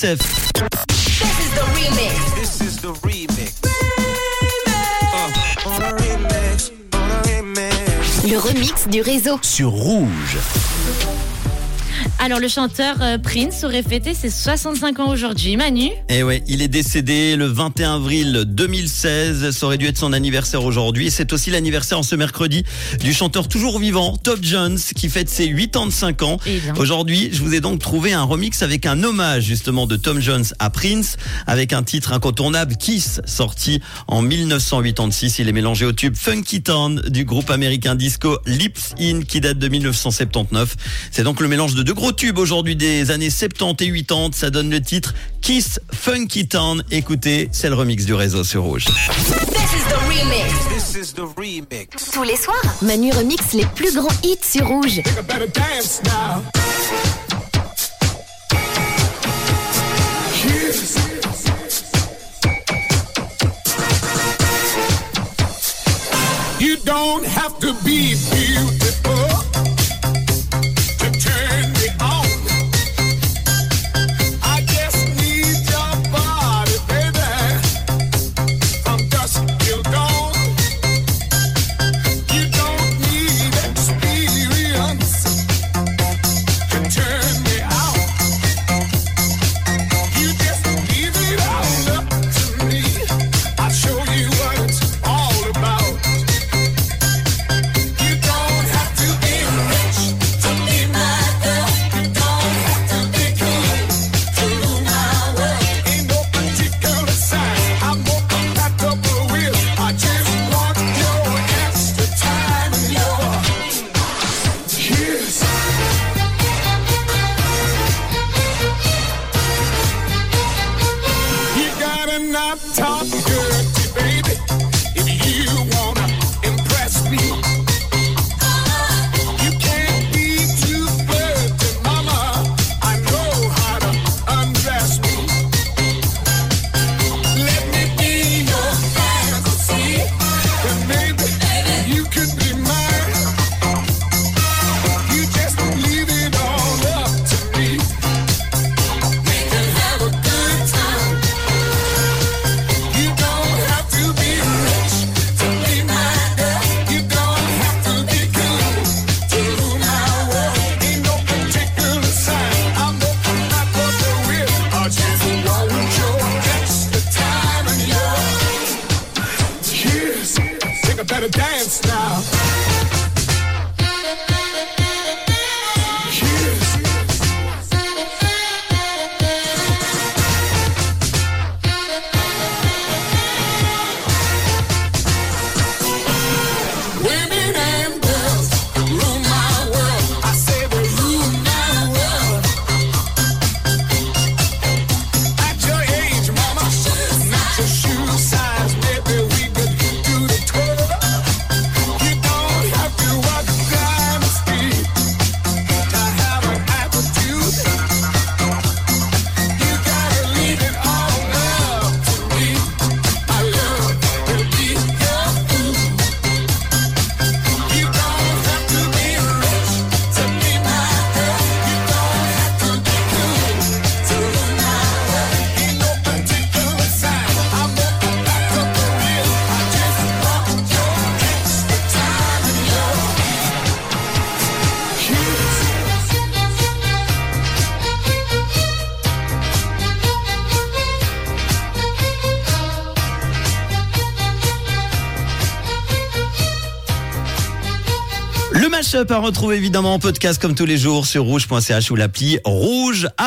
Steph. This is the remix. This is the remix. Uh, on a remix, on a remix. Le remix du réseau. Sur Rouge. Alors, le chanteur euh, Prince aurait fêté ses 65 ans aujourd'hui. Manu Eh ouais, il est décédé le 21 avril 2016. Ça aurait dû être son anniversaire aujourd'hui. C'est aussi l'anniversaire en ce mercredi du chanteur toujours vivant, Top Jones, qui fête ses 85 ans. Eh. Aujourd'hui, je vous ai donc trouvé un remix avec un hommage justement de Tom Jones à Prince, avec un titre incontournable, Kiss, sorti en 1986. Il est mélangé au tube Funky Town du groupe américain disco Lips In, qui date de 1979. C'est donc le mélange de deux gros tubes aujourd'hui des années 70 et 80. Ça donne le titre Kiss Funky Town. Écoutez, c'est le remix du réseau sur Rouge. This is the remix. This is the remix. Tous les soirs, Manu remix les plus grands hits sur Rouge. Better dance now. You don't have to be beautiful top. Le mashup à retrouver évidemment en podcast comme tous les jours sur rouge.ch ou l'appli Rouge.